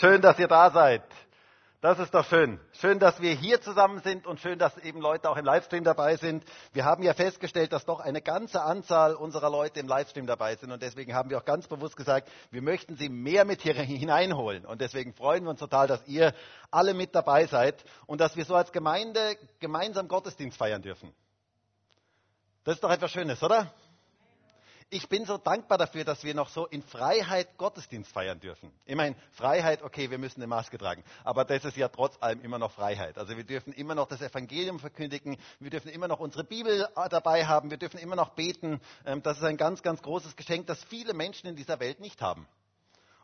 Schön, dass ihr da seid. Das ist doch schön. Schön, dass wir hier zusammen sind und schön, dass eben Leute auch im Livestream dabei sind. Wir haben ja festgestellt, dass doch eine ganze Anzahl unserer Leute im Livestream dabei sind und deswegen haben wir auch ganz bewusst gesagt, wir möchten sie mehr mit hier hineinholen und deswegen freuen wir uns total, dass ihr alle mit dabei seid und dass wir so als Gemeinde gemeinsam Gottesdienst feiern dürfen. Das ist doch etwas Schönes, oder? Ich bin so dankbar dafür, dass wir noch so in Freiheit Gottesdienst feiern dürfen. Meine, Freiheit, okay, wir müssen eine Maske tragen, aber das ist ja trotz allem immer noch Freiheit. Also wir dürfen immer noch das Evangelium verkündigen, wir dürfen immer noch unsere Bibel äh, dabei haben, wir dürfen immer noch beten. Ähm, das ist ein ganz, ganz großes Geschenk, das viele Menschen in dieser Welt nicht haben.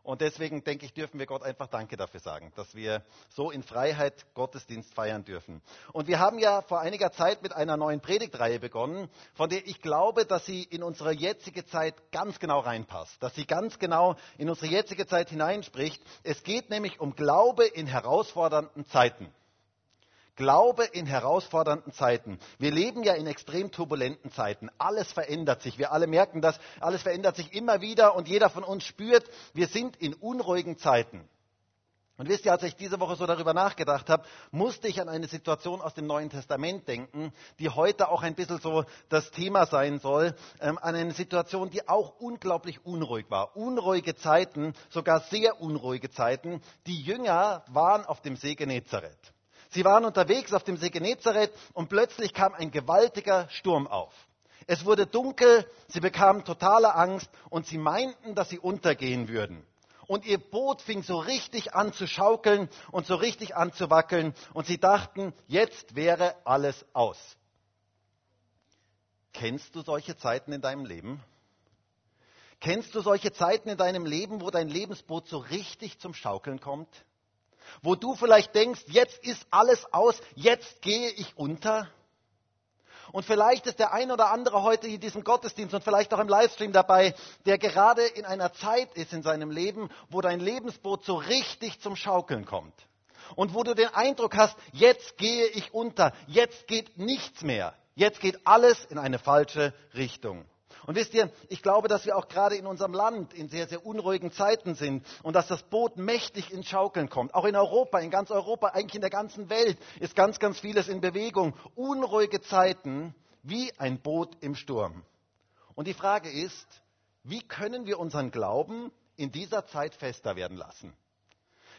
Und deswegen denke ich, dürfen wir Gott einfach Danke dafür sagen, dass wir so in Freiheit Gottesdienst feiern dürfen. Und wir haben ja vor einiger Zeit mit einer neuen Predigtreihe begonnen, von der ich glaube, dass sie in unsere jetzige Zeit ganz genau reinpasst, dass sie ganz genau in unsere jetzige Zeit hineinspricht. Es geht nämlich um Glaube in herausfordernden Zeiten. Glaube in herausfordernden Zeiten. Wir leben ja in extrem turbulenten Zeiten. Alles verändert sich. Wir alle merken das. Alles verändert sich immer wieder und jeder von uns spürt, wir sind in unruhigen Zeiten. Und wisst ihr, als ich diese Woche so darüber nachgedacht habe, musste ich an eine Situation aus dem Neuen Testament denken, die heute auch ein bisschen so das Thema sein soll, ähm, an eine Situation, die auch unglaublich unruhig war. Unruhige Zeiten, sogar sehr unruhige Zeiten. Die Jünger waren auf dem See Genezareth. Sie waren unterwegs auf dem See Genezareth und plötzlich kam ein gewaltiger Sturm auf. Es wurde dunkel, sie bekamen totale Angst und sie meinten, dass sie untergehen würden. Und ihr Boot fing so richtig an zu schaukeln und so richtig an zu wackeln und sie dachten, jetzt wäre alles aus. Kennst du solche Zeiten in deinem Leben? Kennst du solche Zeiten in deinem Leben, wo dein Lebensboot so richtig zum Schaukeln kommt? Wo du vielleicht denkst, jetzt ist alles aus, jetzt gehe ich unter. Und vielleicht ist der ein oder andere heute in diesem Gottesdienst und vielleicht auch im Livestream dabei, der gerade in einer Zeit ist in seinem Leben, wo dein Lebensboot so richtig zum Schaukeln kommt. Und wo du den Eindruck hast, jetzt gehe ich unter, jetzt geht nichts mehr, jetzt geht alles in eine falsche Richtung. Und wisst ihr, ich glaube, dass wir auch gerade in unserem Land in sehr, sehr unruhigen Zeiten sind und dass das Boot mächtig ins Schaukeln kommt. Auch in Europa, in ganz Europa, eigentlich in der ganzen Welt ist ganz, ganz vieles in Bewegung. Unruhige Zeiten wie ein Boot im Sturm. Und die Frage ist, wie können wir unseren Glauben in dieser Zeit fester werden lassen?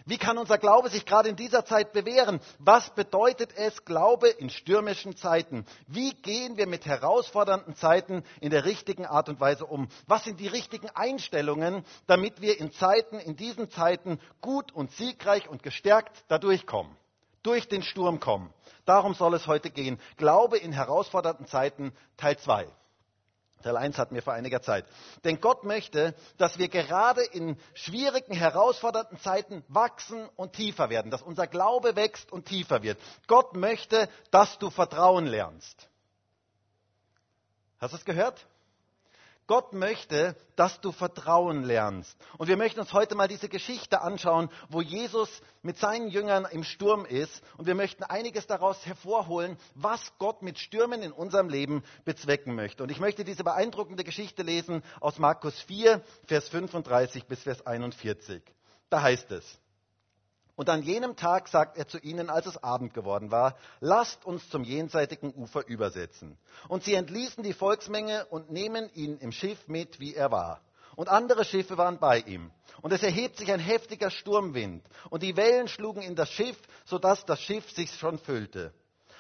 Wie kann unser Glaube sich gerade in dieser Zeit bewähren? Was bedeutet es, Glaube in stürmischen Zeiten? Wie gehen wir mit herausfordernden Zeiten in der richtigen Art und Weise um? Was sind die richtigen Einstellungen, damit wir in Zeiten, in diesen Zeiten gut und siegreich und gestärkt dadurch kommen? Durch den Sturm kommen. Darum soll es heute gehen. Glaube in herausfordernden Zeiten, Teil 2. Teil 1 hatten wir vor einiger Zeit. Denn Gott möchte, dass wir gerade in schwierigen, herausfordernden Zeiten wachsen und tiefer werden, dass unser Glaube wächst und tiefer wird. Gott möchte, dass du Vertrauen lernst. Hast du es gehört? Gott möchte, dass du Vertrauen lernst. Und wir möchten uns heute mal diese Geschichte anschauen, wo Jesus mit seinen Jüngern im Sturm ist. Und wir möchten einiges daraus hervorholen, was Gott mit Stürmen in unserem Leben bezwecken möchte. Und ich möchte diese beeindruckende Geschichte lesen aus Markus 4, Vers 35 bis Vers 41. Da heißt es, und an jenem Tag sagt er zu ihnen, als es Abend geworden war, lasst uns zum jenseitigen Ufer übersetzen. Und sie entließen die Volksmenge und nehmen ihn im Schiff mit, wie er war. Und andere Schiffe waren bei ihm. Und es erhebt sich ein heftiger Sturmwind. Und die Wellen schlugen in das Schiff, sodass das Schiff sich schon füllte.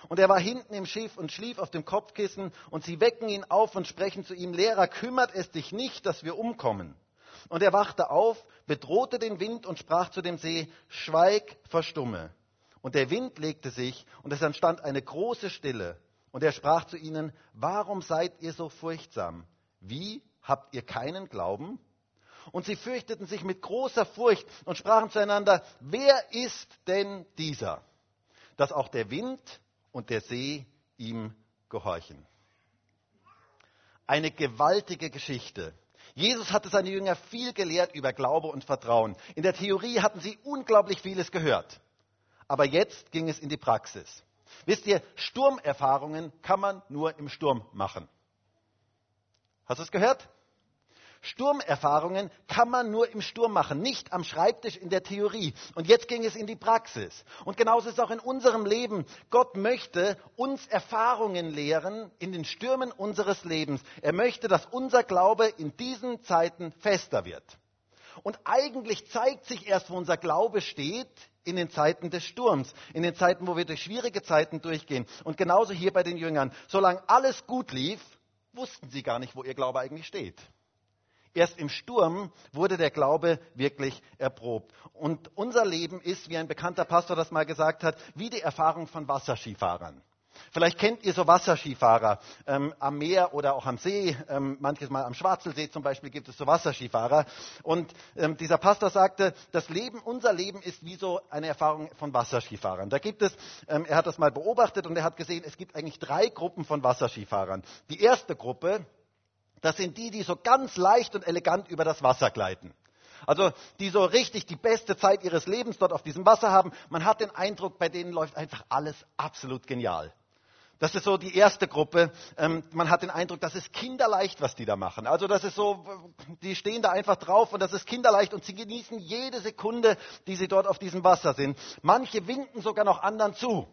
Und er war hinten im Schiff und schlief auf dem Kopfkissen. Und sie wecken ihn auf und sprechen zu ihm, Lehrer, kümmert es dich nicht, dass wir umkommen. Und er wachte auf, bedrohte den Wind und sprach zu dem See, Schweig, verstumme. Und der Wind legte sich und es entstand eine große Stille. Und er sprach zu ihnen, warum seid ihr so furchtsam? Wie habt ihr keinen Glauben? Und sie fürchteten sich mit großer Furcht und sprachen zueinander, wer ist denn dieser, dass auch der Wind und der See ihm gehorchen? Eine gewaltige Geschichte. Jesus hatte seine Jünger viel gelehrt über Glaube und Vertrauen. In der Theorie hatten sie unglaublich vieles gehört. Aber jetzt ging es in die Praxis. Wisst ihr, Sturmerfahrungen kann man nur im Sturm machen. Hast du es gehört? Sturmerfahrungen kann man nur im Sturm machen, nicht am Schreibtisch in der Theorie. Und jetzt ging es in die Praxis. Und genauso ist es auch in unserem Leben. Gott möchte uns Erfahrungen lehren in den Stürmen unseres Lebens. Er möchte, dass unser Glaube in diesen Zeiten fester wird. Und eigentlich zeigt sich erst, wo unser Glaube steht, in den Zeiten des Sturms, in den Zeiten, wo wir durch schwierige Zeiten durchgehen. Und genauso hier bei den Jüngern. Solange alles gut lief, wussten sie gar nicht, wo ihr Glaube eigentlich steht. Erst im Sturm wurde der Glaube wirklich erprobt. Und unser Leben ist, wie ein bekannter Pastor das mal gesagt hat, wie die Erfahrung von Wasserskifahrern. Vielleicht kennt ihr so Wasserskifahrer ähm, am Meer oder auch am See. Ähm, manches Mal am Schwarzelsee zum Beispiel gibt es so Wasserskifahrer. Und ähm, dieser Pastor sagte, das Leben, unser Leben ist wie so eine Erfahrung von Wasserskifahrern. Da gibt es, ähm, er hat das mal beobachtet und er hat gesehen, es gibt eigentlich drei Gruppen von Wasserskifahrern. Die erste Gruppe, das sind die, die so ganz leicht und elegant über das Wasser gleiten. Also die so richtig die beste Zeit ihres Lebens dort auf diesem Wasser haben. Man hat den Eindruck, bei denen läuft einfach alles absolut genial. Das ist so die erste Gruppe. Ähm, man hat den Eindruck, das ist kinderleicht, was die da machen. Also das ist so, die stehen da einfach drauf und das ist kinderleicht und sie genießen jede Sekunde, die sie dort auf diesem Wasser sind. Manche winken sogar noch anderen zu.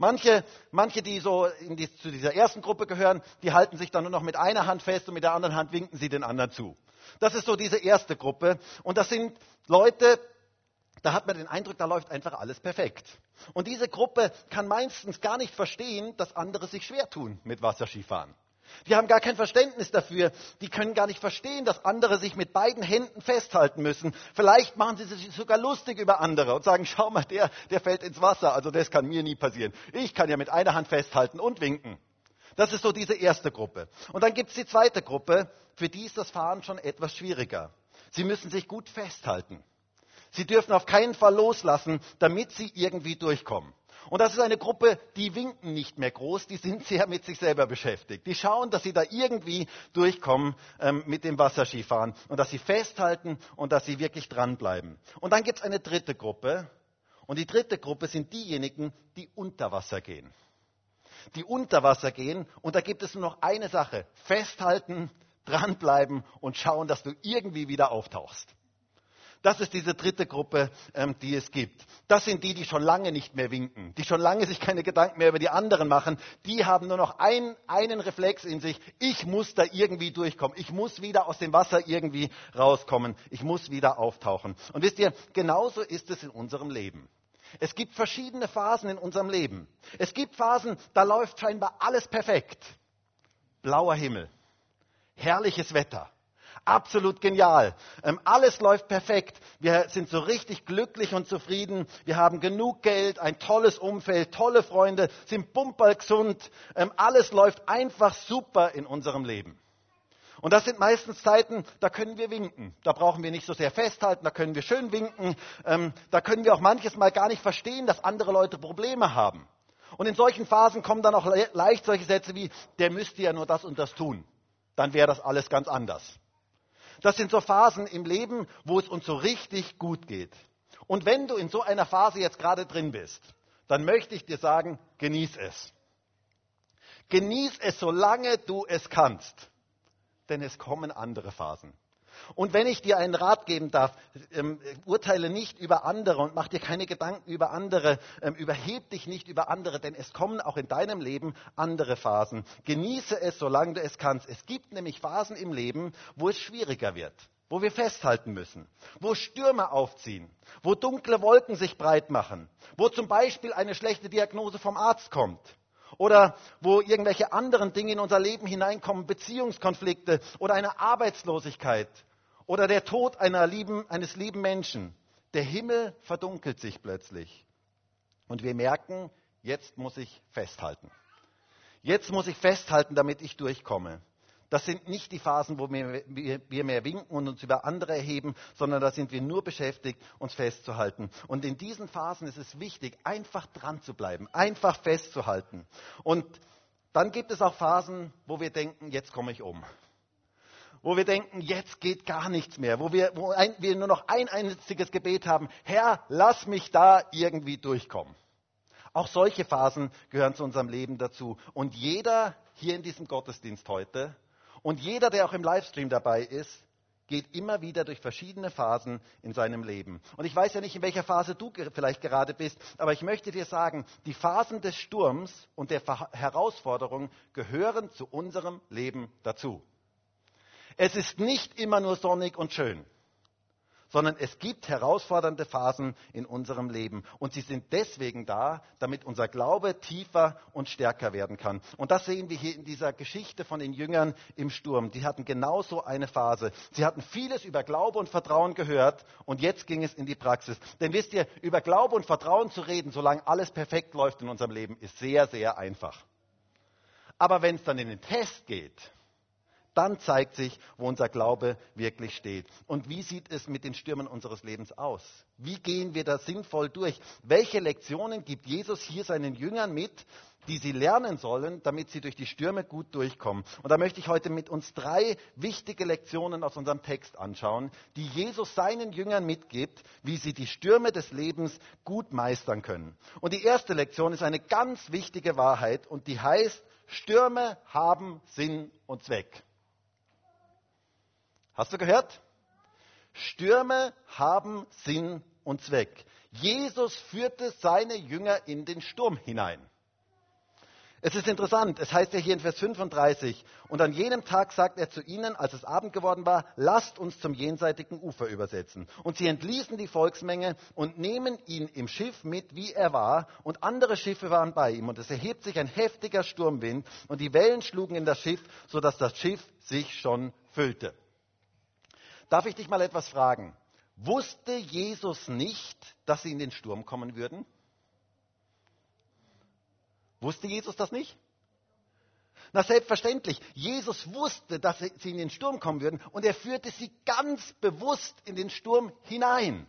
Manche, manche die so die, zu dieser ersten Gruppe gehören, die halten sich dann nur noch mit einer Hand fest und mit der anderen Hand winken sie den anderen zu. Das ist so diese erste Gruppe. Und das sind Leute, da hat man den Eindruck, da läuft einfach alles perfekt. Und diese Gruppe kann meistens gar nicht verstehen, dass andere sich schwer tun mit Wasserskifahren. Die haben gar kein Verständnis dafür. Die können gar nicht verstehen, dass andere sich mit beiden Händen festhalten müssen. Vielleicht machen sie sich sogar lustig über andere und sagen, schau mal, der, der fällt ins Wasser. Also das kann mir nie passieren. Ich kann ja mit einer Hand festhalten und winken. Das ist so diese erste Gruppe. Und dann gibt es die zweite Gruppe, für die ist das Fahren schon etwas schwieriger. Sie müssen sich gut festhalten. Sie dürfen auf keinen Fall loslassen, damit sie irgendwie durchkommen. Und das ist eine Gruppe, die winken nicht mehr groß, die sind sehr mit sich selber beschäftigt. Die schauen, dass sie da irgendwie durchkommen ähm, mit dem Wasserskifahren und dass sie festhalten und dass sie wirklich dranbleiben. Und dann gibt es eine dritte Gruppe. Und die dritte Gruppe sind diejenigen, die unter Wasser gehen. Die unter Wasser gehen. Und da gibt es nur noch eine Sache. Festhalten, dranbleiben und schauen, dass du irgendwie wieder auftauchst. Das ist diese dritte Gruppe, ähm, die es gibt. Das sind die, die schon lange nicht mehr winken, die schon lange sich keine Gedanken mehr über die anderen machen. Die haben nur noch ein, einen Reflex in sich. Ich muss da irgendwie durchkommen. Ich muss wieder aus dem Wasser irgendwie rauskommen. Ich muss wieder auftauchen. Und wisst ihr, genauso ist es in unserem Leben. Es gibt verschiedene Phasen in unserem Leben. Es gibt Phasen, da läuft scheinbar alles perfekt. Blauer Himmel, herrliches Wetter, absolut genial. Ähm, alles läuft perfekt. Wir sind so richtig glücklich und zufrieden. Wir haben genug Geld, ein tolles Umfeld, tolle Freunde, sind bumperlgesund. Ähm, alles läuft einfach super in unserem Leben. Und das sind meistens Zeiten, da können wir winken. Da brauchen wir nicht so sehr festhalten, da können wir schön winken. Ähm, da können wir auch manches Mal gar nicht verstehen, dass andere Leute Probleme haben. Und in solchen Phasen kommen dann auch le leicht solche Sätze wie, der müsste ja nur das und das tun. Dann wäre das alles ganz anders. Das sind so Phasen im Leben, wo es uns so richtig gut geht. Und wenn du in so einer Phase jetzt gerade drin bist, dann möchte ich dir sagen, genieß es. Genieß es, solange du es kannst. Denn es kommen andere Phasen. Und wenn ich dir einen Rat geben darf, ähm, urteile nicht über andere und mach dir keine Gedanken über andere, ähm, überheb dich nicht über andere, denn es kommen auch in deinem Leben andere Phasen. Genieße es, solange du es kannst. Es gibt nämlich Phasen im Leben, wo es schwieriger wird wo wir festhalten müssen, wo Stürme aufziehen, wo dunkle Wolken sich breit machen, wo zum Beispiel eine schlechte Diagnose vom Arzt kommt oder wo irgendwelche anderen Dinge in unser Leben hineinkommen, Beziehungskonflikte oder eine Arbeitslosigkeit oder der Tod lieben, eines lieben Menschen. Der Himmel verdunkelt sich plötzlich. Und wir merken, jetzt muss ich festhalten. Jetzt muss ich festhalten, damit ich durchkomme. Das sind nicht die Phasen, wo wir, wir, mehr winken und uns über andere erheben, sondern da sind wir nur beschäftigt, uns festzuhalten. Und in diesen Phasen ist es wichtig, einfach dran zu bleiben, einfach festzuhalten. Und dann gibt es auch Phasen, wo wir denken, jetzt komme ich um wo wir denken, jetzt geht gar nichts mehr, wo wir, wo ein, wir nur noch ein einziges Gebet haben, Herr, lass mich da irgendwie durchkommen. Auch solche Phasen gehören zu unserem Leben dazu. Und jeder hier in diesem Gottesdienst heute und jeder, der auch im Livestream dabei ist, geht immer wieder durch verschiedene Phasen in seinem Leben. Und ich weiß ja nicht, in welcher Phase du vielleicht gerade bist, aber ich möchte dir sagen, die Phasen des Sturms und der Herausforderung gehören zu unserem Leben dazu. Es ist nicht immer nur sonnig und schön sondern es gibt herausfordernde Phasen in unserem Leben. Und sie sind deswegen da, damit unser Glaube tiefer und stärker werden kann. Und das sehen wir hier in dieser Geschichte von den Jüngern im Sturm. Die hatten genauso eine Phase. Sie hatten vieles über Glaube und Vertrauen gehört und jetzt ging es in die Praxis. Denn wisst ihr, über Glaube und Vertrauen zu reden, solange alles perfekt läuft in unserem Leben, ist sehr, sehr einfach. Aber wenn es dann in den Test geht, dann zeigt sich, wo unser Glaube wirklich steht. Und wie sieht es mit den Stürmen unseres Lebens aus? Wie gehen wir da sinnvoll durch? Welche Lektionen gibt Jesus hier seinen Jüngern mit, die sie lernen sollen, damit sie durch die Stürme gut durchkommen? Und da möchte ich heute mit uns drei wichtige Lektionen aus unserem Text anschauen, die Jesus seinen Jüngern mitgibt, wie sie die Stürme des Lebens gut meistern können. Und die erste Lektion ist eine ganz wichtige Wahrheit und die heißt, Stürme haben Sinn und Zweck. Hast du gehört? Stürme haben Sinn und Zweck. Jesus führte seine Jünger in den Sturm hinein. Es ist interessant, es heißt ja hier in Vers 35, und an jenem Tag sagt er zu ihnen, als es Abend geworden war, lasst uns zum jenseitigen Ufer übersetzen. Und sie entließen die Volksmenge und nehmen ihn im Schiff mit, wie er war, und andere Schiffe waren bei ihm. Und es erhebt sich ein heftiger Sturmwind, und die Wellen schlugen in das Schiff, sodass das Schiff sich schon füllte. Darf ich dich mal etwas fragen? Wusste Jesus nicht, dass sie in den Sturm kommen würden? Wusste Jesus das nicht? Na selbstverständlich, Jesus wusste, dass sie in den Sturm kommen würden und er führte sie ganz bewusst in den Sturm hinein.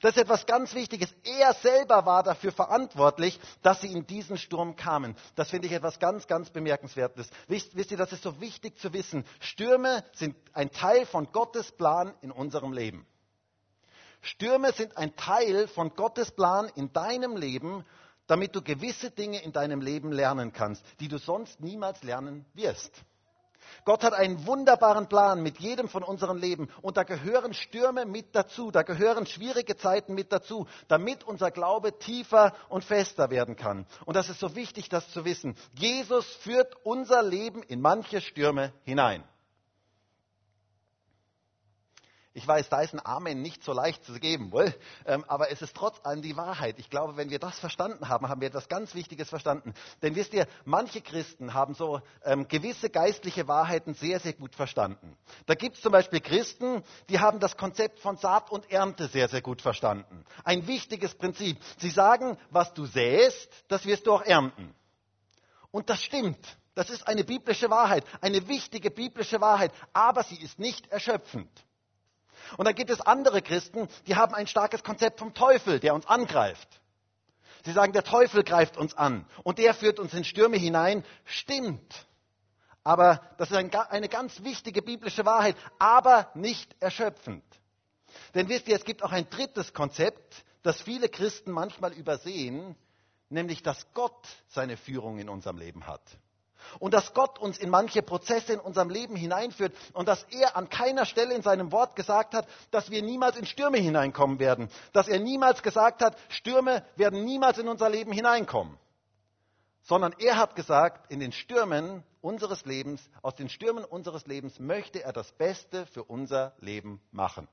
Das ist etwas ganz Wichtiges. Er selber war dafür verantwortlich, dass sie in diesen Sturm kamen. Das finde ich etwas ganz, ganz Bemerkenswertes. Wisst, wisst ihr, das ist so wichtig zu wissen. Stürme sind ein Teil von Gottes Plan in unserem Leben. Stürme sind ein Teil von Gottes Plan in deinem Leben, damit du gewisse Dinge in deinem Leben lernen kannst, die du sonst niemals lernen wirst. Gott hat einen wunderbaren Plan mit jedem von unseren Leben und da gehören Stürme mit dazu, da gehören schwierige Zeiten mit dazu, damit unser Glaube tiefer und fester werden kann. Und das ist so wichtig, das zu wissen. Jesus führt unser Leben in manche Stürme hinein. Ich weiß, da ist ein Amen nicht so leicht zu geben, wohl? Ähm, aber es ist trotz allem die Wahrheit. Ich glaube, wenn wir das verstanden haben, haben wir etwas ganz Wichtiges verstanden. Denn wisst ihr, manche Christen haben so ähm, gewisse geistliche Wahrheiten sehr, sehr gut verstanden. Da gibt es zum Beispiel Christen, die haben das Konzept von Saat und Ernte sehr, sehr gut verstanden. Ein wichtiges Prinzip. Sie sagen, was du säst, das wirst du auch ernten. Und das stimmt. Das ist eine biblische Wahrheit, eine wichtige biblische Wahrheit, aber sie ist nicht erschöpfend. Und dann gibt es andere Christen, die haben ein starkes Konzept vom Teufel, der uns angreift. Sie sagen, der Teufel greift uns an und der führt uns in Stürme hinein. Stimmt. Aber das ist eine ganz wichtige biblische Wahrheit, aber nicht erschöpfend. Denn wisst ihr, es gibt auch ein drittes Konzept, das viele Christen manchmal übersehen, nämlich dass Gott seine Führung in unserem Leben hat. Und dass Gott uns in manche Prozesse in unserem Leben hineinführt und dass er an keiner Stelle in seinem Wort gesagt hat, dass wir niemals in Stürme hineinkommen werden. Dass er niemals gesagt hat, Stürme werden niemals in unser Leben hineinkommen. Sondern er hat gesagt, in den Stürmen unseres Lebens, aus den Stürmen unseres Lebens möchte er das Beste für unser Leben machen.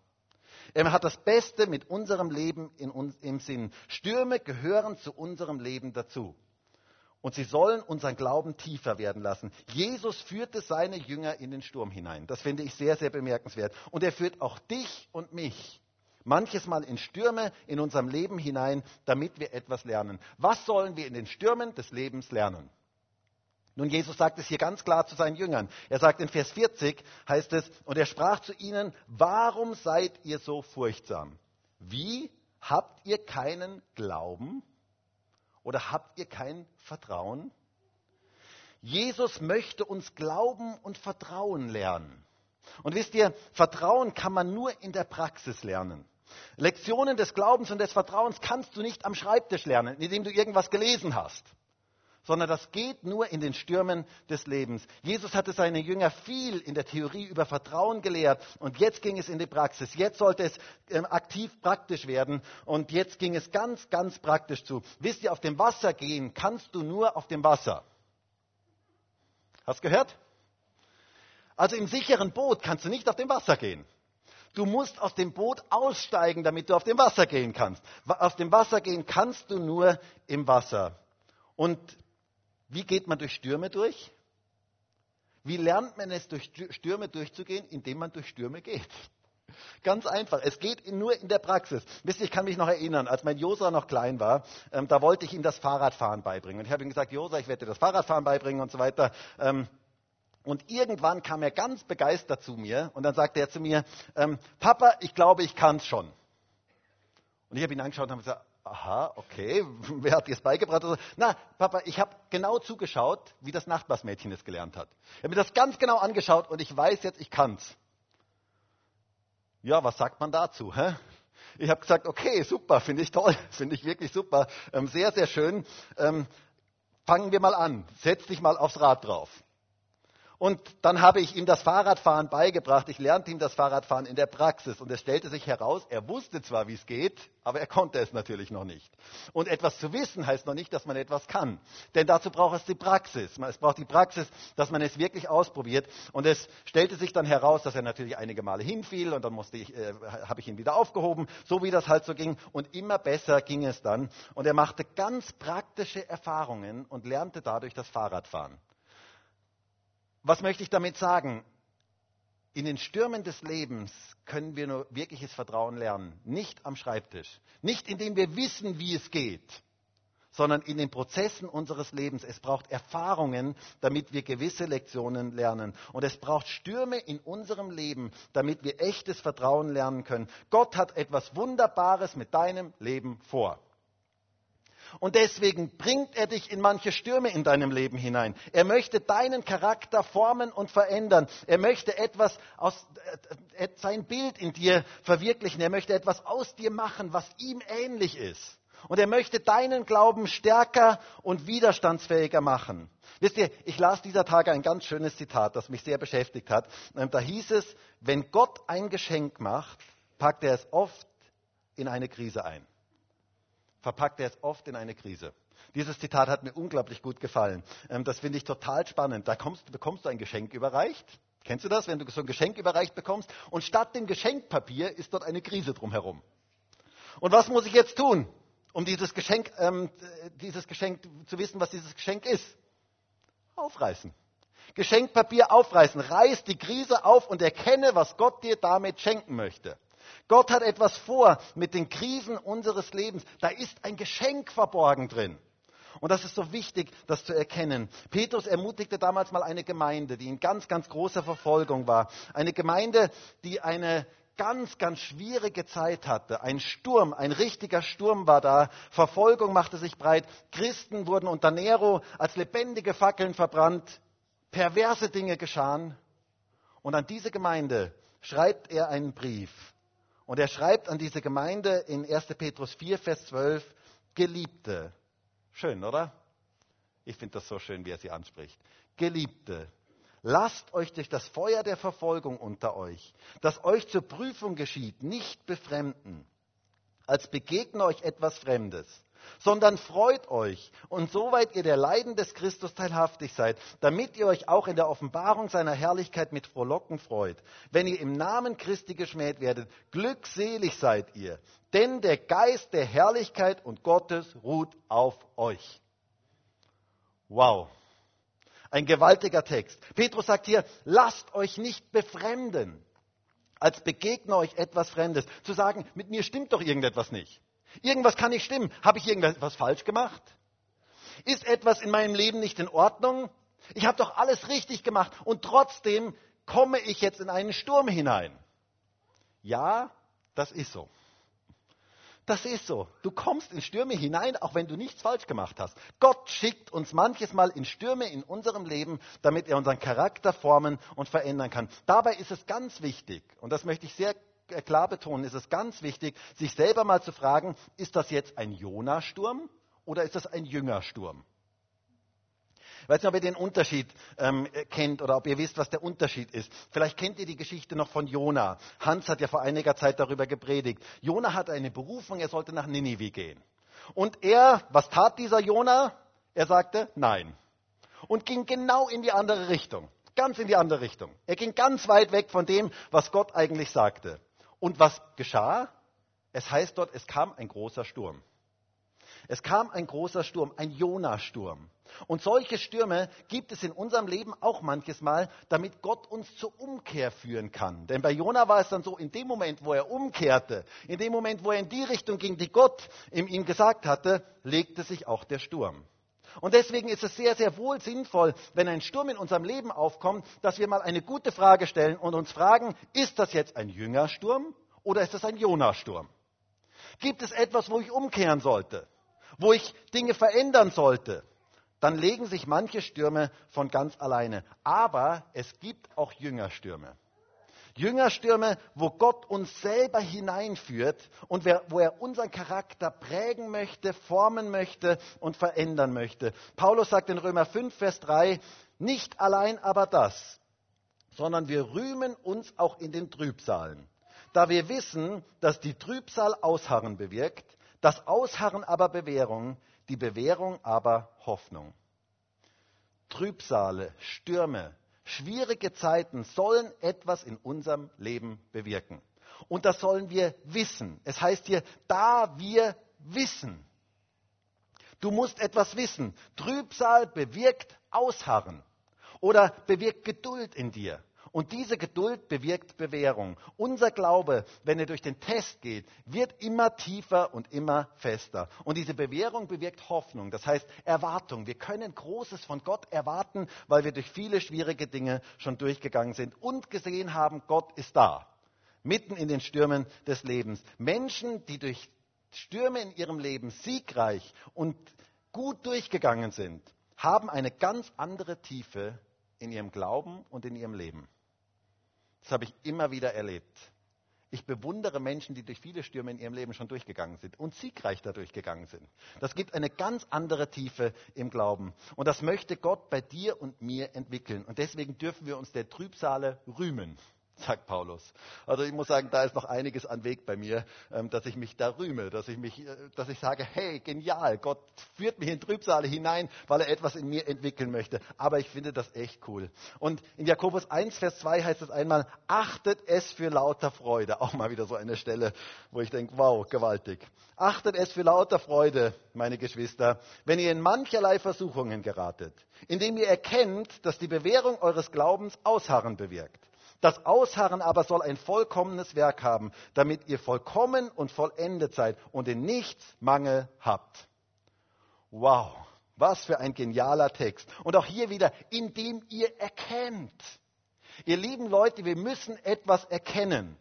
Er hat das Beste mit unserem Leben in im Sinn. Stürme gehören zu unserem Leben dazu. Und sie sollen unseren Glauben tiefer werden lassen. Jesus führte seine Jünger in den Sturm hinein. Das finde ich sehr, sehr bemerkenswert. Und er führt auch dich und mich manches Mal in Stürme in unserem Leben hinein, damit wir etwas lernen. Was sollen wir in den Stürmen des Lebens lernen? Nun, Jesus sagt es hier ganz klar zu seinen Jüngern. Er sagt in Vers 40, heißt es, und er sprach zu ihnen, warum seid ihr so furchtsam? Wie habt ihr keinen Glauben? Oder habt ihr kein Vertrauen? Jesus möchte uns Glauben und Vertrauen lernen. Und wisst ihr, Vertrauen kann man nur in der Praxis lernen. Lektionen des Glaubens und des Vertrauens kannst du nicht am Schreibtisch lernen, indem du irgendwas gelesen hast, sondern das geht nur in den Stürmen des Lebens. Jesus hatte seine Jünger viel in der Theorie über Vertrauen gelehrt und jetzt ging es in die Praxis. Jetzt sollte es ähm, aktiv praktisch werden und jetzt ging es ganz, ganz praktisch zu. Wisst ihr, auf dem Wasser gehen kannst du nur auf dem Wasser. Hast gehört? Also im sicheren Boot kannst du nicht auf dem Wasser gehen. Du musst aus dem Boot aussteigen, damit du auf dem Wasser gehen kannst. Auf dem Wasser gehen kannst du nur im Wasser. Und wie geht man durch Stürme durch? Wie lernt man es, durch Stürme durchzugehen? Indem man durch Stürme geht. Ganz einfach. Es geht nur in der Praxis. Wisst ihr, ich kann mich noch erinnern, als mein Josa noch klein war, ähm, da wollte ich ihm das Fahrradfahren beibringen. Und ich habe ihm gesagt, Josa, ich werde dir das Fahrradfahren beibringen und so weiter. Ähm, und irgendwann kam er ganz begeistert zu mir und dann sagte er zu mir, ähm, Papa, ich glaube, ich kann es schon. Und ich habe ihn angeschaut und habe gesagt, aha, okay, wer hat dir das beigebracht? Also, na, Papa, ich habe genau zugeschaut, wie das Nachbarsmädchen es gelernt hat. Ich habe mir das ganz genau angeschaut und ich weiß jetzt, ich kann's. Ja, was sagt man dazu? Hä? Ich habe gesagt, okay, super, finde ich toll, finde ich wirklich super, ähm, sehr, sehr schön. Ähm, fangen wir mal an, setz dich mal aufs Rad drauf. Und dann habe ich ihm das Fahrradfahren beigebracht. Ich lernte ihm das Fahrradfahren in der Praxis. Und es stellte sich heraus, er wusste zwar, wie es geht, aber er konnte es natürlich noch nicht. Und etwas zu wissen heißt noch nicht, dass man etwas kann. Denn dazu braucht es die Praxis. Es braucht die Praxis, dass man es wirklich ausprobiert. Und es stellte sich dann heraus, dass er natürlich einige Male hinfiel und dann musste ich, äh, habe ich ihn wieder aufgehoben, so wie das halt so ging. Und immer besser ging es dann. Und er machte ganz praktische Erfahrungen und lernte dadurch das Fahrradfahren. Was möchte ich damit sagen? In den Stürmen des Lebens können wir nur wirkliches Vertrauen lernen. Nicht am Schreibtisch. Nicht indem wir wissen, wie es geht, sondern in den Prozessen unseres Lebens. Es braucht Erfahrungen, damit wir gewisse Lektionen lernen. Und es braucht Stürme in unserem Leben, damit wir echtes Vertrauen lernen können. Gott hat etwas Wunderbares mit deinem Leben vor. Und deswegen bringt er dich in manche Stürme in deinem Leben hinein. Er möchte deinen Charakter formen und verändern. Er möchte etwas aus, äh, äh, sein Bild in dir verwirklichen. Er möchte etwas aus dir machen, was ihm ähnlich ist. Und er möchte deinen Glauben stärker und widerstandsfähiger machen. Wisst ihr, ich las dieser Tage ein ganz schönes Zitat, das mich sehr beschäftigt hat. Ähm, da hieß es, wenn Gott ein Geschenk macht, packt er es oft in eine Krise ein verpackt er es oft in eine Krise. Dieses Zitat hat mir unglaublich gut gefallen. Ähm, das finde ich total spannend. Da kommst, bekommst du ein Geschenk überreicht. Kennst du das, wenn du so ein Geschenk überreicht bekommst? Und statt dem Geschenkpapier ist dort eine Krise drumherum. Und was muss ich jetzt tun, um dieses Geschenk, ähm, dieses Geschenk zu wissen, was dieses Geschenk ist? Aufreißen. Geschenkpapier aufreißen. Reiß die Krise auf und erkenne, was Gott dir damit schenken möchte. Gott hat etwas vor mit den Krisen unseres Lebens. Da ist ein Geschenk verborgen drin. Und das ist so wichtig, das zu erkennen. Petrus ermutigte damals mal eine Gemeinde, die in ganz, ganz großer Verfolgung war. Eine Gemeinde, die eine ganz, ganz schwierige Zeit hatte. Ein Sturm, ein richtiger Sturm war da. Verfolgung machte sich breit. Christen wurden unter Nero als lebendige Fackeln verbrannt. Perverse Dinge geschahen. Und an diese Gemeinde schreibt er einen Brief. Und er schreibt an diese Gemeinde in 1. Petrus 4, Vers 12, Geliebte. Schön, oder? Ich finde das so schön, wie er sie anspricht. Geliebte, lasst euch durch das Feuer der Verfolgung unter euch, das euch zur Prüfung geschieht, nicht befremden, als begegne euch etwas Fremdes sondern freut euch und soweit ihr der Leiden des Christus teilhaftig seid, damit ihr euch auch in der Offenbarung seiner Herrlichkeit mit Frohlocken freut. Wenn ihr im Namen Christi geschmäht werdet, glückselig seid ihr, denn der Geist der Herrlichkeit und Gottes ruht auf euch. Wow. Ein gewaltiger Text. Petrus sagt hier, lasst euch nicht befremden, als begegne euch etwas Fremdes. Zu sagen, mit mir stimmt doch irgendetwas nicht. Irgendwas kann nicht stimmen. Habe ich irgendwas falsch gemacht? Ist etwas in meinem Leben nicht in Ordnung? Ich habe doch alles richtig gemacht und trotzdem komme ich jetzt in einen Sturm hinein. Ja, das ist so. Das ist so. Du kommst in Stürme hinein, auch wenn du nichts falsch gemacht hast. Gott schickt uns manches Mal in Stürme in unserem Leben, damit er unseren Charakter formen und verändern kann. Dabei ist es ganz wichtig, und das möchte ich sehr klar betonen, ist es ganz wichtig, sich selber mal zu fragen, ist das jetzt ein Jona-Sturm oder ist das ein Jüngersturm? Ich weiß nicht, ob ihr den Unterschied ähm, kennt oder ob ihr wisst, was der Unterschied ist. Vielleicht kennt ihr die Geschichte noch von Jona. Hans hat ja vor einiger Zeit darüber gepredigt. Jona hatte eine Berufung, er sollte nach Ninive gehen. Und er, was tat dieser Jona? Er sagte Nein. Und ging genau in die andere Richtung. Ganz in die andere Richtung. Er ging ganz weit weg von dem, was Gott eigentlich sagte. Und was geschah? Es heißt dort, es kam ein großer Sturm. Es kam ein großer Sturm, ein Jonasturm. Und solche Stürme gibt es in unserem Leben auch manches Mal, damit Gott uns zur Umkehr führen kann. Denn bei Jona war es dann so, in dem Moment, wo er umkehrte, in dem Moment, wo er in die Richtung ging, die Gott ihm gesagt hatte, legte sich auch der Sturm. Und deswegen ist es sehr, sehr wohl sinnvoll, wenn ein Sturm in unserem Leben aufkommt, dass wir mal eine gute Frage stellen und uns fragen, ist das jetzt ein Jüngersturm oder ist das ein Jonasturm? Gibt es etwas, wo ich umkehren sollte? wo ich Dinge verändern sollte, dann legen sich manche Stürme von ganz alleine. Aber es gibt auch Jüngerstürme. Jüngerstürme, wo Gott uns selber hineinführt und wo er unseren Charakter prägen möchte, formen möchte und verändern möchte. Paulus sagt in Römer 5, Vers 3, nicht allein aber das, sondern wir rühmen uns auch in den Trübsalen. Da wir wissen, dass die Trübsal Ausharren bewirkt, das Ausharren aber Bewährung, die Bewährung aber Hoffnung. Trübsale, Stürme, schwierige Zeiten sollen etwas in unserem Leben bewirken. Und das sollen wir wissen. Es heißt hier, da wir wissen. Du musst etwas wissen. Trübsal bewirkt Ausharren oder bewirkt Geduld in dir. Und diese Geduld bewirkt Bewährung. Unser Glaube, wenn er durch den Test geht, wird immer tiefer und immer fester. Und diese Bewährung bewirkt Hoffnung, das heißt Erwartung. Wir können Großes von Gott erwarten, weil wir durch viele schwierige Dinge schon durchgegangen sind und gesehen haben, Gott ist da. Mitten in den Stürmen des Lebens. Menschen, die durch Stürme in ihrem Leben siegreich und gut durchgegangen sind, haben eine ganz andere Tiefe in ihrem Glauben und in ihrem Leben. Das habe ich immer wieder erlebt. Ich bewundere Menschen, die durch viele Stürme in ihrem Leben schon durchgegangen sind und siegreich dadurch gegangen sind. Das gibt eine ganz andere Tiefe im Glauben. Und das möchte Gott bei dir und mir entwickeln. Und deswegen dürfen wir uns der Trübsale rühmen sagt Paulus. Also ich muss sagen, da ist noch einiges an Weg bei mir, ähm, dass ich mich da rühme, dass ich, mich, äh, dass ich sage, hey, genial, Gott führt mich in Trübsale hinein, weil er etwas in mir entwickeln möchte. Aber ich finde das echt cool. Und in Jakobus 1, Vers 2 heißt es einmal, achtet es für lauter Freude. Auch mal wieder so eine Stelle, wo ich denke, wow, gewaltig. Achtet es für lauter Freude, meine Geschwister, wenn ihr in mancherlei Versuchungen geratet, indem ihr erkennt, dass die Bewährung eures Glaubens Ausharren bewirkt. Das Ausharren aber soll ein vollkommenes Werk haben, damit ihr vollkommen und vollendet seid und in nichts Mangel habt. Wow, was für ein genialer Text. Und auch hier wieder, indem ihr erkennt. Ihr lieben Leute, wir müssen etwas erkennen.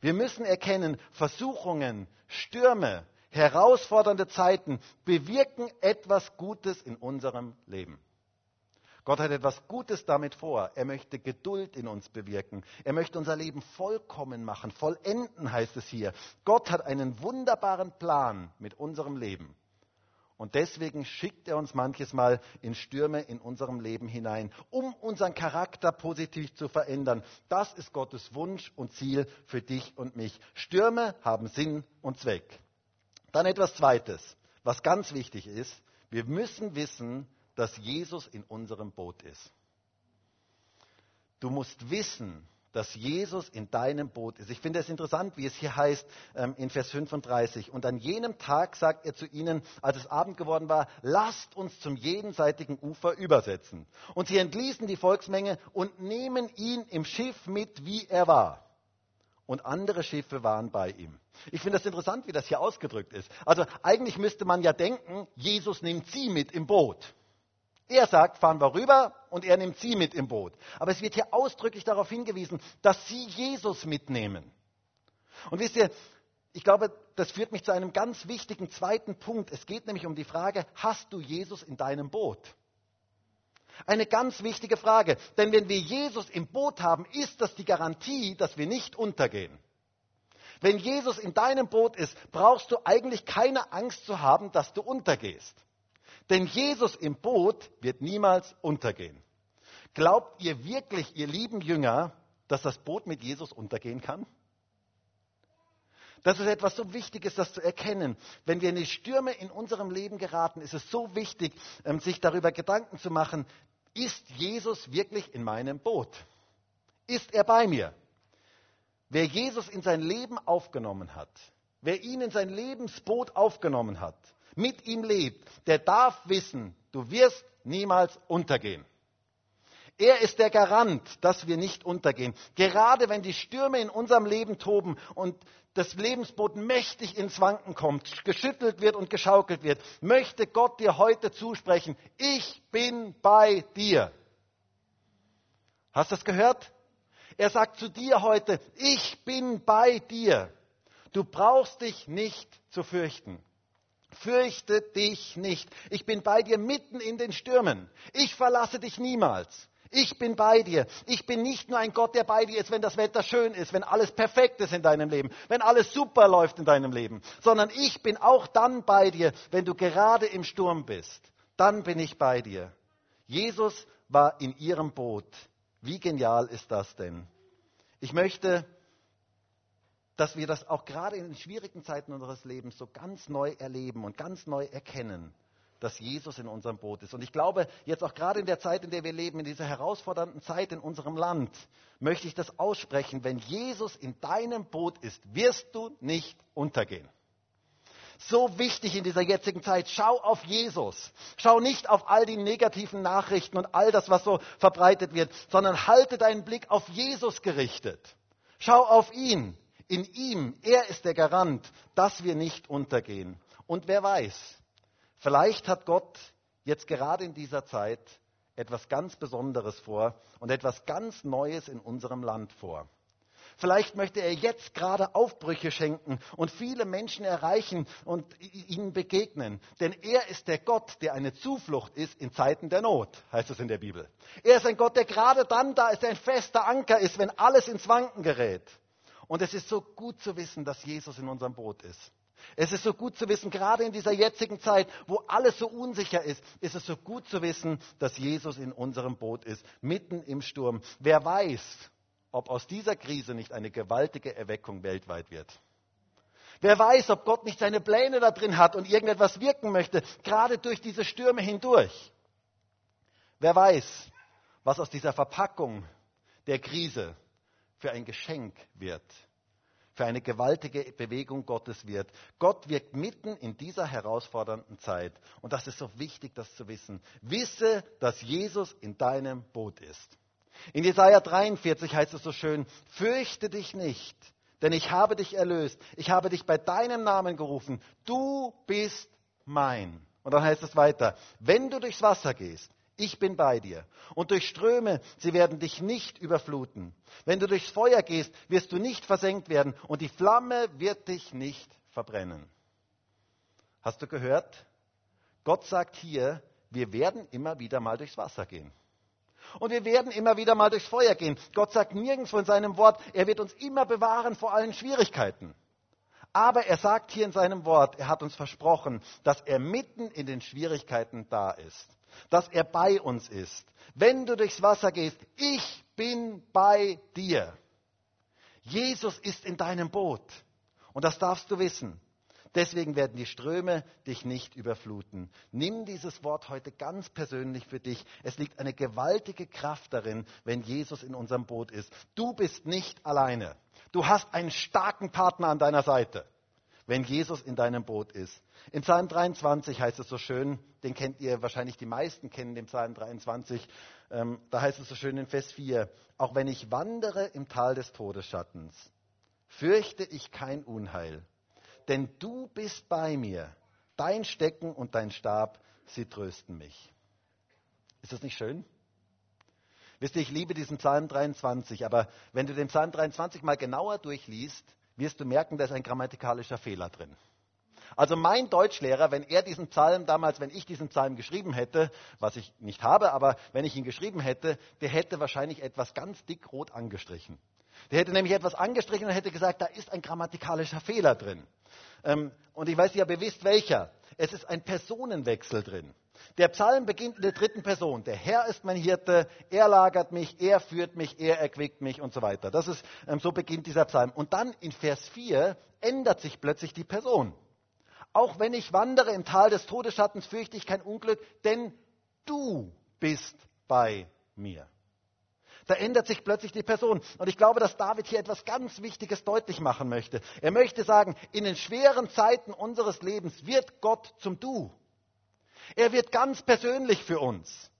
Wir müssen erkennen, Versuchungen, Stürme, herausfordernde Zeiten bewirken etwas Gutes in unserem Leben. Gott hat etwas Gutes damit vor. Er möchte Geduld in uns bewirken. Er möchte unser Leben vollkommen machen. Vollenden heißt es hier. Gott hat einen wunderbaren Plan mit unserem Leben. Und deswegen schickt er uns manches Mal in Stürme in unserem Leben hinein, um unseren Charakter positiv zu verändern. Das ist Gottes Wunsch und Ziel für dich und mich. Stürme haben Sinn und Zweck. Dann etwas Zweites, was ganz wichtig ist. Wir müssen wissen, dass Jesus in unserem Boot ist. Du musst wissen, dass Jesus in deinem Boot ist. Ich finde es interessant, wie es hier heißt ähm, in Vers 35. Und an jenem Tag sagt er zu ihnen, als es Abend geworden war, lasst uns zum jenseitigen Ufer übersetzen. Und sie entließen die Volksmenge und nehmen ihn im Schiff mit, wie er war. Und andere Schiffe waren bei ihm. Ich finde das interessant, wie das hier ausgedrückt ist. Also eigentlich müsste man ja denken, Jesus nimmt sie mit im Boot. Er sagt, fahren wir rüber und er nimmt sie mit im Boot. Aber es wird hier ausdrücklich darauf hingewiesen, dass sie Jesus mitnehmen. Und wisst ihr, ich glaube, das führt mich zu einem ganz wichtigen zweiten Punkt. Es geht nämlich um die Frage, hast du Jesus in deinem Boot? Eine ganz wichtige Frage. Denn wenn wir Jesus im Boot haben, ist das die Garantie, dass wir nicht untergehen. Wenn Jesus in deinem Boot ist, brauchst du eigentlich keine Angst zu haben, dass du untergehst. Denn Jesus im Boot wird niemals untergehen. Glaubt ihr wirklich, ihr lieben Jünger, dass das Boot mit Jesus untergehen kann? Das ist etwas so Wichtiges, das zu erkennen. Wenn wir in die Stürme in unserem Leben geraten, ist es so wichtig, ähm, sich darüber Gedanken zu machen, ist Jesus wirklich in meinem Boot? Ist er bei mir? Wer Jesus in sein Leben aufgenommen hat, wer ihn in sein Lebensboot aufgenommen hat, mit ihm lebt, der darf wissen, du wirst niemals untergehen. Er ist der Garant, dass wir nicht untergehen. Gerade wenn die Stürme in unserem Leben toben und das Lebensboot mächtig ins Wanken kommt, geschüttelt wird und geschaukelt wird, möchte Gott dir heute zusprechen, ich bin bei dir. Hast du das gehört? Er sagt zu dir heute, ich bin bei dir. Du brauchst dich nicht zu fürchten. Fürchte dich nicht. Ich bin bei dir mitten in den Stürmen. Ich verlasse dich niemals. Ich bin bei dir. Ich bin nicht nur ein Gott, der bei dir ist, wenn das Wetter schön ist, wenn alles perfekt ist in deinem Leben, wenn alles super läuft in deinem Leben, sondern ich bin auch dann bei dir, wenn du gerade im Sturm bist. Dann bin ich bei dir. Jesus war in ihrem Boot. Wie genial ist das denn? Ich möchte, dass wir das auch gerade in den schwierigen Zeiten unseres Lebens so ganz neu erleben und ganz neu erkennen dass Jesus in unserem Boot ist. Und ich glaube, jetzt auch gerade in der Zeit, in der wir leben, in dieser herausfordernden Zeit in unserem Land, möchte ich das aussprechen. Wenn Jesus in deinem Boot ist, wirst du nicht untergehen. So wichtig in dieser jetzigen Zeit. Schau auf Jesus. Schau nicht auf all die negativen Nachrichten und all das, was so verbreitet wird, sondern halte deinen Blick auf Jesus gerichtet. Schau auf ihn. In ihm, er ist der Garant, dass wir nicht untergehen. Und wer weiß, Vielleicht hat Gott jetzt gerade in dieser Zeit etwas ganz Besonderes vor und etwas ganz Neues in unserem Land vor. Vielleicht möchte er jetzt gerade Aufbrüche schenken und viele Menschen erreichen und ihnen begegnen. Denn er ist der Gott, der eine Zuflucht ist in Zeiten der Not, heißt es in der Bibel. Er ist ein Gott, der gerade dann da ist, der ein fester Anker ist, wenn alles ins Wanken gerät. Und es ist so gut zu wissen, dass Jesus in unserem Boot ist. Es ist so gut zu wissen, gerade in dieser jetzigen Zeit, wo alles so unsicher ist, ist es so gut zu wissen, dass Jesus in unserem Boot ist, mitten im Sturm. Wer weiß, ob aus dieser Krise nicht eine gewaltige Erweckung weltweit wird. Wer weiß, ob Gott nicht seine Pläne da drin hat und irgendetwas wirken möchte, gerade durch diese Stürme hindurch. Wer weiß, was aus dieser Verpackung der Krise für ein Geschenk wird für eine gewaltige Bewegung Gottes wird. Gott wirkt mitten in dieser herausfordernden Zeit. Und das ist so wichtig, das zu wissen. Wisse, dass Jesus in deinem Boot ist. In Jesaja 43 heißt es so schön, fürchte dich nicht, denn ich habe dich erlöst. Ich habe dich bei deinem Namen gerufen. Du bist mein. Und dann heißt es weiter, wenn du durchs Wasser gehst, ich bin bei dir. Und durch Ströme, sie werden dich nicht überfluten. Wenn du durchs Feuer gehst, wirst du nicht versenkt werden und die Flamme wird dich nicht verbrennen. Hast du gehört? Gott sagt hier, wir werden immer wieder mal durchs Wasser gehen. Und wir werden immer wieder mal durchs Feuer gehen. Gott sagt nirgendwo in seinem Wort, er wird uns immer bewahren vor allen Schwierigkeiten. Aber er sagt hier in seinem Wort, er hat uns versprochen, dass er mitten in den Schwierigkeiten da ist dass er bei uns ist. Wenn du durchs Wasser gehst, ich bin bei dir. Jesus ist in deinem Boot. Und das darfst du wissen. Deswegen werden die Ströme dich nicht überfluten. Nimm dieses Wort heute ganz persönlich für dich. Es liegt eine gewaltige Kraft darin, wenn Jesus in unserem Boot ist. Du bist nicht alleine. Du hast einen starken Partner an deiner Seite wenn Jesus in deinem Boot ist. In Psalm 23 heißt es so schön, den kennt ihr wahrscheinlich die meisten kennen, den Psalm 23. Ähm, da heißt es so schön in Vers 4, auch wenn ich wandere im Tal des Todesschattens, fürchte ich kein Unheil, denn du bist bei mir, dein Stecken und dein Stab, sie trösten mich. Ist das nicht schön? Wisst ihr, ich liebe diesen Psalm 23, aber wenn du den Psalm 23 mal genauer durchliest, wirst du merken, da ist ein grammatikalischer Fehler drin. Also mein Deutschlehrer, wenn er diesen Psalm damals, wenn ich diesen Psalm geschrieben hätte, was ich nicht habe, aber wenn ich ihn geschrieben hätte, der hätte wahrscheinlich etwas ganz dick rot angestrichen. Der hätte nämlich etwas angestrichen und hätte gesagt, da ist ein grammatikalischer Fehler drin. Ähm, und ich weiß ihr wisst, welcher. es ist ein Personenwechsel drin. Der Psalm beginnt in der dritten Person. Der Herr ist mein Hirte, er lagert mich, er führt mich, er erquickt mich und so weiter. Das ist, ähm, so beginnt dieser Psalm. Und dann in Vers 4 ändert sich plötzlich die Person. Auch wenn ich wandere im Tal des Todesschattens, fürchte ich kein Unglück, denn du bist bei mir. Da ändert sich plötzlich die Person. Und ich glaube, dass David hier etwas ganz Wichtiges deutlich machen möchte. Er möchte sagen, in den schweren Zeiten unseres Lebens wird Gott zum Du. Er wird ganz persönlich für uns.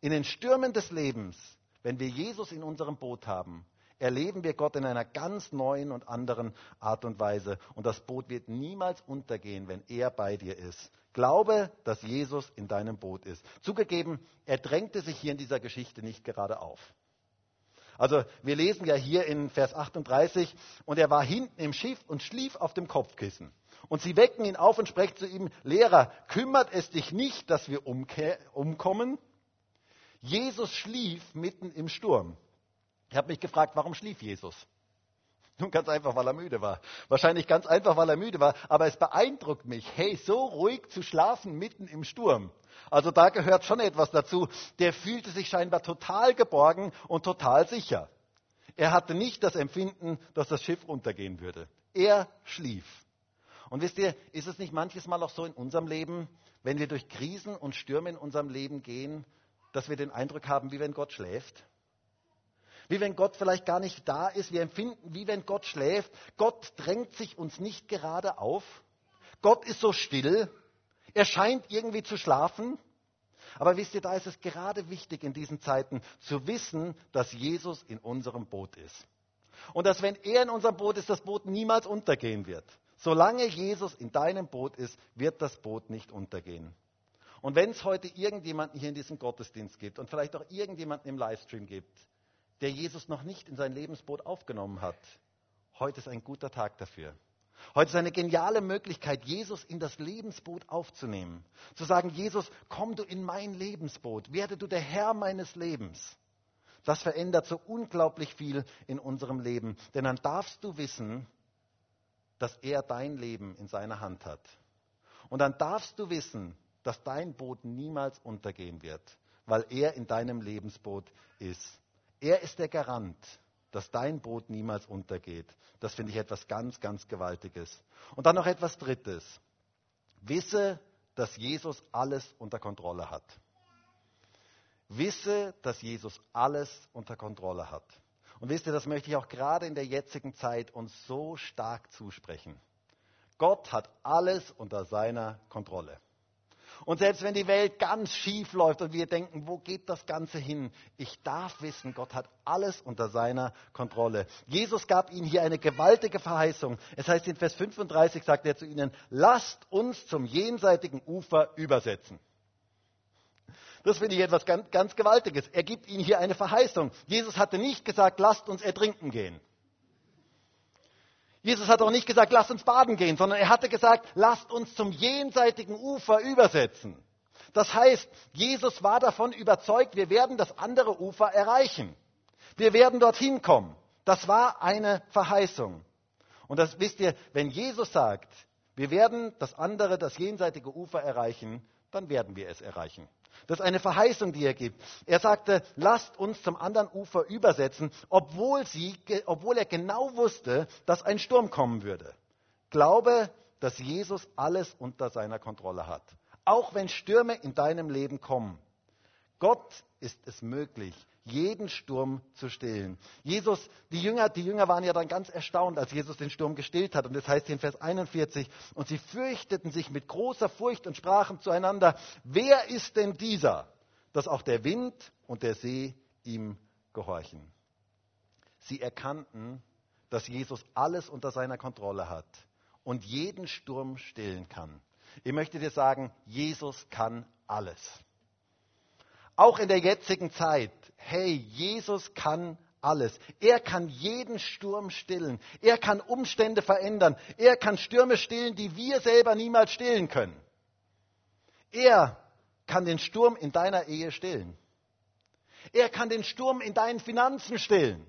In den Stürmen des Lebens, wenn wir Jesus in unserem Boot haben, erleben wir Gott in einer ganz neuen und anderen Art und Weise. Und das Boot wird niemals untergehen, wenn er bei dir ist. Glaube, dass Jesus in deinem Boot ist. Zugegeben, er drängte sich hier in dieser Geschichte nicht gerade auf. Also wir lesen ja hier in Vers 38, und er war hinten im Schiff und schlief auf dem Kopfkissen. Und sie wecken ihn auf und sprechen zu ihm, Lehrer, kümmert es dich nicht, dass wir umkommen? Jesus schlief mitten im Sturm. Ich habe mich gefragt, warum schlief Jesus? Nun ganz einfach, weil er müde war. Wahrscheinlich ganz einfach, weil er müde war. Aber es beeindruckt mich, hey, so ruhig zu schlafen mitten im Sturm. Also da gehört schon etwas dazu. Der fühlte sich scheinbar total geborgen und total sicher. Er hatte nicht das Empfinden, dass das Schiff untergehen würde. Er schlief. Und wisst ihr, ist es nicht manches Mal auch so in unserem Leben, wenn wir durch Krisen und Stürme in unserem Leben gehen, dass wir den Eindruck haben, wie wenn Gott schläft? Wie wenn Gott vielleicht gar nicht da ist. Wir empfinden, wie wenn Gott schläft. Gott drängt sich uns nicht gerade auf. Gott ist so still. Er scheint irgendwie zu schlafen. Aber wisst ihr, da ist es gerade wichtig in diesen Zeiten zu wissen, dass Jesus in unserem Boot ist. Und dass wenn er in unserem Boot ist, das Boot niemals untergehen wird. Solange Jesus in deinem Boot ist, wird das Boot nicht untergehen. Und wenn es heute irgendjemanden hier in diesem Gottesdienst gibt und vielleicht auch irgendjemanden im Livestream gibt, der Jesus noch nicht in sein Lebensboot aufgenommen hat, heute ist ein guter Tag dafür. Heute ist eine geniale Möglichkeit, Jesus in das Lebensboot aufzunehmen. Zu sagen, Jesus, komm du in mein Lebensboot, werde du der Herr meines Lebens. Das verändert so unglaublich viel in unserem Leben. Denn dann darfst du wissen, dass er dein Leben in seiner Hand hat. Und dann darfst du wissen, dass dein Boot niemals untergehen wird, weil er in deinem Lebensboot ist. Er ist der Garant, dass dein Boot niemals untergeht. Das finde ich etwas ganz, ganz Gewaltiges. Und dann noch etwas Drittes. Wisse, dass Jesus alles unter Kontrolle hat. Wisse, dass Jesus alles unter Kontrolle hat. Und wisst ihr, das möchte ich auch gerade in der jetzigen Zeit uns so stark zusprechen. Gott hat alles unter seiner Kontrolle. Und selbst wenn die Welt ganz schief läuft und wir denken, wo geht das Ganze hin? Ich darf wissen, Gott hat alles unter seiner Kontrolle. Jesus gab ihnen hier eine gewaltige Verheißung. Es heißt in Vers 35 sagt er zu ihnen, lasst uns zum jenseitigen Ufer übersetzen. Das finde ich etwas ganz, ganz Gewaltiges. Er gibt ihnen hier eine Verheißung. Jesus hatte nicht gesagt, lasst uns ertrinken gehen. Jesus hat auch nicht gesagt, lasst uns baden gehen, sondern er hatte gesagt, lasst uns zum jenseitigen Ufer übersetzen. Das heißt, Jesus war davon überzeugt, wir werden das andere Ufer erreichen. Wir werden dorthin kommen. Das war eine Verheißung. Und das wisst ihr, wenn Jesus sagt, wir werden das andere, das jenseitige Ufer erreichen, dann werden wir es erreichen. Das ist eine Verheißung, die er gibt. Er sagte, lasst uns zum anderen Ufer übersetzen, obwohl, sie, obwohl er genau wusste, dass ein Sturm kommen würde. Glaube, dass Jesus alles unter seiner Kontrolle hat. Auch wenn Stürme in deinem Leben kommen. Gott ist es möglich, jeden Sturm zu stillen. Jesus, die Jünger, die Jünger waren ja dann ganz erstaunt, als Jesus den Sturm gestillt hat. Und das heißt hier in Vers 41, und sie fürchteten sich mit großer Furcht und sprachen zueinander, wer ist denn dieser, dass auch der Wind und der See ihm gehorchen? Sie erkannten, dass Jesus alles unter seiner Kontrolle hat und jeden Sturm stillen kann. Ich möchte dir sagen, Jesus kann alles. Auch in der jetzigen Zeit. Hey, Jesus kann alles. Er kann jeden Sturm stillen. Er kann Umstände verändern. Er kann Stürme stillen, die wir selber niemals stillen können. Er kann den Sturm in deiner Ehe stillen. Er kann den Sturm in deinen Finanzen stillen.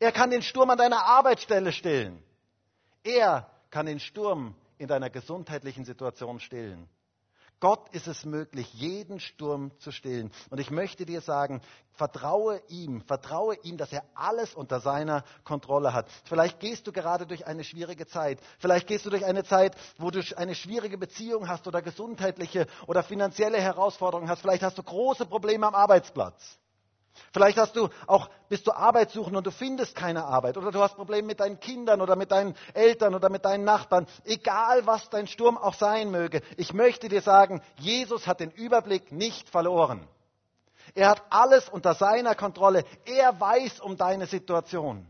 Er kann den Sturm an deiner Arbeitsstelle stillen. Er kann den Sturm in deiner gesundheitlichen Situation stillen. Gott ist es möglich, jeden Sturm zu stillen. Und ich möchte dir sagen, vertraue ihm, vertraue ihm, dass er alles unter seiner Kontrolle hat. Vielleicht gehst du gerade durch eine schwierige Zeit. Vielleicht gehst du durch eine Zeit, wo du eine schwierige Beziehung hast oder gesundheitliche oder finanzielle Herausforderungen hast. Vielleicht hast du große Probleme am Arbeitsplatz. Vielleicht hast du auch, bist du Arbeitssuchend und du findest keine Arbeit oder du hast Probleme mit deinen Kindern oder mit deinen Eltern oder mit deinen Nachbarn. Egal was dein Sturm auch sein möge. Ich möchte dir sagen, Jesus hat den Überblick nicht verloren. Er hat alles unter seiner Kontrolle. Er weiß um deine Situation.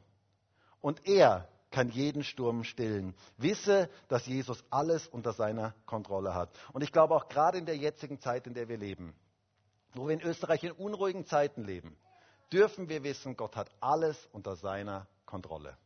Und er kann jeden Sturm stillen. Wisse, dass Jesus alles unter seiner Kontrolle hat. Und ich glaube auch gerade in der jetzigen Zeit, in der wir leben, wo wir in Österreich in unruhigen Zeiten leben, dürfen wir wissen, Gott hat alles unter seiner Kontrolle.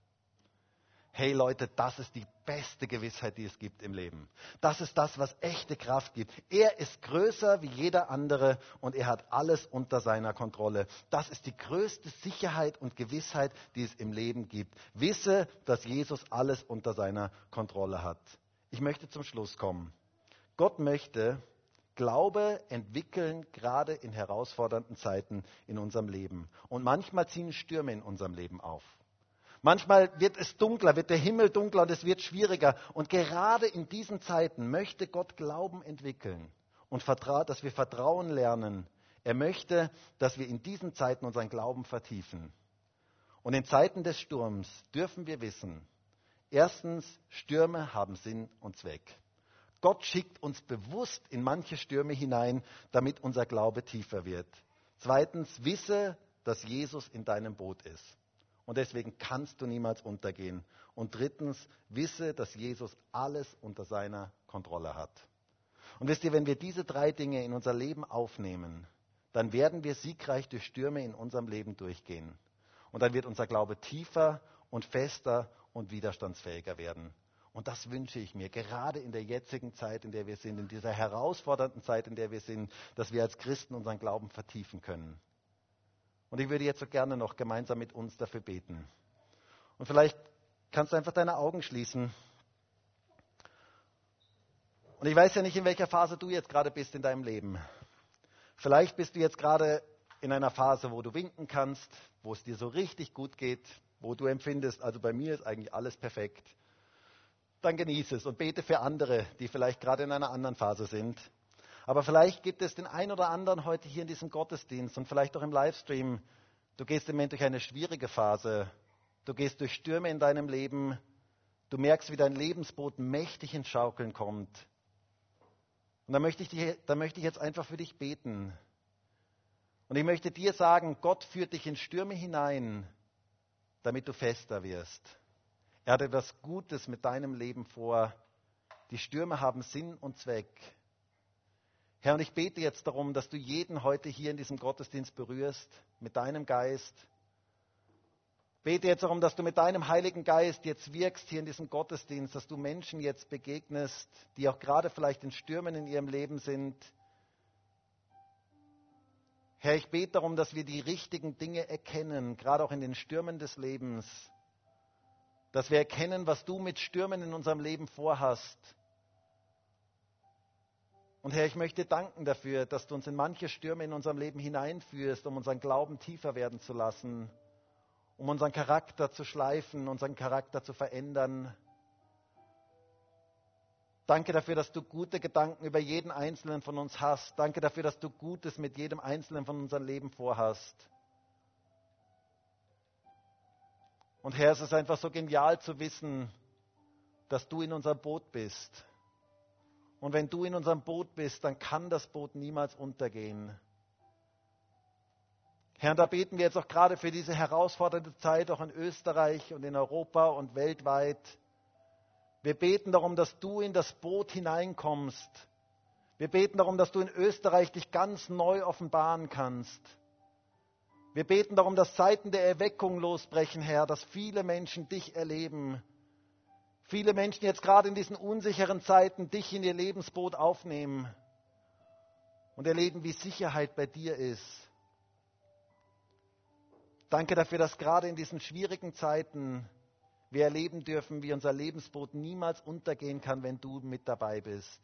Hey Leute, das ist die beste Gewissheit, die es gibt im Leben. Das ist das, was echte Kraft gibt. Er ist größer wie jeder andere und er hat alles unter seiner Kontrolle. Das ist die größte Sicherheit und Gewissheit, die es im Leben gibt. Wisse, dass Jesus alles unter seiner Kontrolle hat. Ich möchte zum Schluss kommen. Gott möchte, Glaube entwickeln, gerade in herausfordernden Zeiten in unserem Leben. Und manchmal ziehen Stürme in unserem Leben auf. Manchmal wird es dunkler, wird der Himmel dunkler und es wird schwieriger. Und gerade in diesen Zeiten möchte Gott Glauben entwickeln und dass wir Vertrauen lernen. Er möchte, dass wir in diesen Zeiten unseren Glauben vertiefen. Und in Zeiten des Sturms dürfen wir wissen, erstens, Stürme haben Sinn und Zweck. Gott schickt uns bewusst in manche Stürme hinein, damit unser Glaube tiefer wird. Zweitens, wisse, dass Jesus in deinem Boot ist. Und deswegen kannst du niemals untergehen. Und drittens, wisse, dass Jesus alles unter seiner Kontrolle hat. Und wisst ihr, wenn wir diese drei Dinge in unser Leben aufnehmen, dann werden wir siegreich durch Stürme in unserem Leben durchgehen. Und dann wird unser Glaube tiefer und fester und widerstandsfähiger werden. Und das wünsche ich mir, gerade in der jetzigen Zeit, in der wir sind, in dieser herausfordernden Zeit, in der wir sind, dass wir als Christen unseren Glauben vertiefen können. Und ich würde jetzt so gerne noch gemeinsam mit uns dafür beten. Und vielleicht kannst du einfach deine Augen schließen. Und ich weiß ja nicht, in welcher Phase du jetzt gerade bist in deinem Leben. Vielleicht bist du jetzt gerade in einer Phase, wo du winken kannst, wo es dir so richtig gut geht, wo du empfindest, also bei mir ist eigentlich alles perfekt dann genieße es und bete für andere, die vielleicht gerade in einer anderen Phase sind. Aber vielleicht gibt es den einen oder anderen heute hier in diesem Gottesdienst und vielleicht auch im Livestream. Du gehst im Moment durch eine schwierige Phase. Du gehst durch Stürme in deinem Leben. Du merkst, wie dein Lebensboot mächtig ins Schaukeln kommt. Und da möchte, ich dich, da möchte ich jetzt einfach für dich beten. Und ich möchte dir sagen, Gott führt dich in Stürme hinein, damit du fester wirst. Er hat etwas Gutes mit deinem Leben vor. Die Stürme haben Sinn und Zweck. Herr, und ich bete jetzt darum, dass du jeden heute hier in diesem Gottesdienst berührst mit deinem Geist. Bete jetzt darum, dass du mit deinem Heiligen Geist jetzt wirkst hier in diesem Gottesdienst, dass du Menschen jetzt begegnest, die auch gerade vielleicht in Stürmen in ihrem Leben sind. Herr, ich bete darum, dass wir die richtigen Dinge erkennen, gerade auch in den Stürmen des Lebens dass wir erkennen, was du mit Stürmen in unserem Leben vorhast. Und Herr, ich möchte danken dafür, dass du uns in manche Stürme in unserem Leben hineinführst, um unseren Glauben tiefer werden zu lassen, um unseren Charakter zu schleifen, unseren Charakter zu verändern. Danke dafür, dass du gute Gedanken über jeden Einzelnen von uns hast. Danke dafür, dass du Gutes mit jedem Einzelnen von unserem Leben vorhast. Und Herr, es ist einfach so genial zu wissen, dass du in unserem Boot bist. Und wenn du in unserem Boot bist, dann kann das Boot niemals untergehen. Herr, da beten wir jetzt auch gerade für diese herausfordernde Zeit, auch in Österreich und in Europa und weltweit. Wir beten darum, dass du in das Boot hineinkommst. Wir beten darum, dass du in Österreich dich ganz neu offenbaren kannst. Wir beten darum, dass Zeiten der Erweckung losbrechen, Herr, dass viele Menschen dich erleben. Viele Menschen jetzt gerade in diesen unsicheren Zeiten dich in ihr Lebensboot aufnehmen und erleben, wie Sicherheit bei dir ist. Danke dafür, dass gerade in diesen schwierigen Zeiten wir erleben dürfen, wie unser Lebensboot niemals untergehen kann, wenn du mit dabei bist.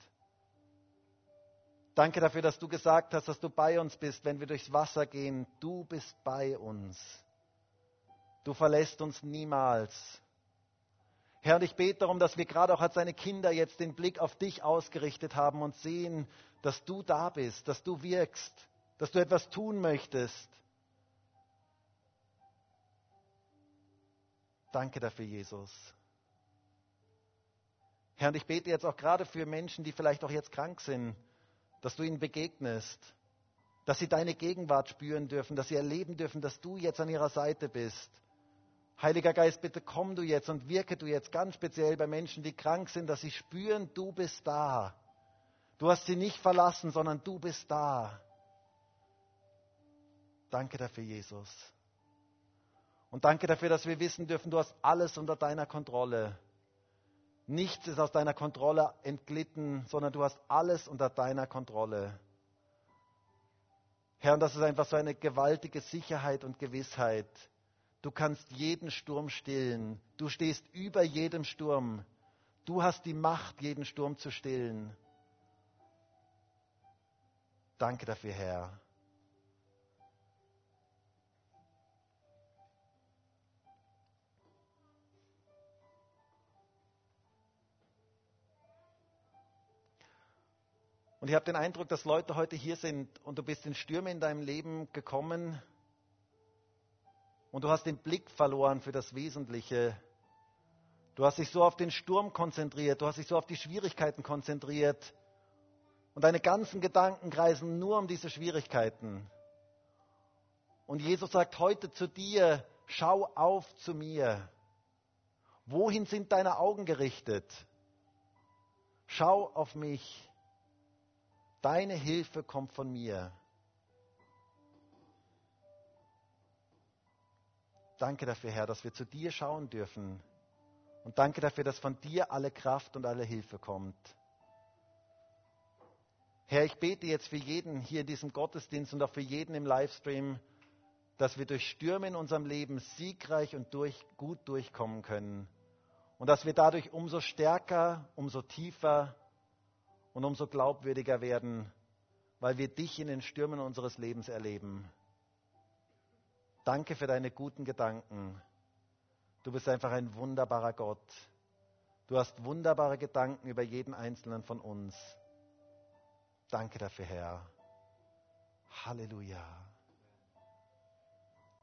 Danke dafür, dass du gesagt hast, dass du bei uns bist, wenn wir durchs Wasser gehen. Du bist bei uns. Du verlässt uns niemals. Herr, und ich bete darum, dass wir gerade auch als deine Kinder jetzt den Blick auf dich ausgerichtet haben und sehen, dass du da bist, dass du wirkst, dass du etwas tun möchtest. Danke dafür, Jesus. Herr, und ich bete jetzt auch gerade für Menschen, die vielleicht auch jetzt krank sind, dass du ihnen begegnest, dass sie deine Gegenwart spüren dürfen, dass sie erleben dürfen, dass du jetzt an ihrer Seite bist. Heiliger Geist, bitte komm du jetzt und wirke du jetzt ganz speziell bei Menschen, die krank sind, dass sie spüren, du bist da. Du hast sie nicht verlassen, sondern du bist da. Danke dafür, Jesus. Und danke dafür, dass wir wissen dürfen, du hast alles unter deiner Kontrolle. Nichts ist aus deiner Kontrolle entglitten, sondern du hast alles unter deiner Kontrolle. Herr, und das ist einfach so eine gewaltige Sicherheit und Gewissheit. Du kannst jeden Sturm stillen. Du stehst über jedem Sturm. Du hast die Macht, jeden Sturm zu stillen. Danke dafür, Herr. Und ich habe den Eindruck, dass Leute heute hier sind und du bist in Stürme in deinem Leben gekommen und du hast den Blick verloren für das Wesentliche. Du hast dich so auf den Sturm konzentriert, du hast dich so auf die Schwierigkeiten konzentriert und deine ganzen Gedanken kreisen nur um diese Schwierigkeiten. Und Jesus sagt heute zu dir, schau auf zu mir. Wohin sind deine Augen gerichtet? Schau auf mich. Deine Hilfe kommt von mir. Danke dafür, Herr, dass wir zu dir schauen dürfen. Und danke dafür, dass von dir alle Kraft und alle Hilfe kommt. Herr, ich bete jetzt für jeden hier in diesem Gottesdienst und auch für jeden im Livestream, dass wir durch Stürme in unserem Leben siegreich und durch, gut durchkommen können. Und dass wir dadurch umso stärker, umso tiefer und umso glaubwürdiger werden, weil wir dich in den Stürmen unseres Lebens erleben. Danke für deine guten Gedanken. Du bist einfach ein wunderbarer Gott. Du hast wunderbare Gedanken über jeden einzelnen von uns. Danke dafür, Herr. Halleluja.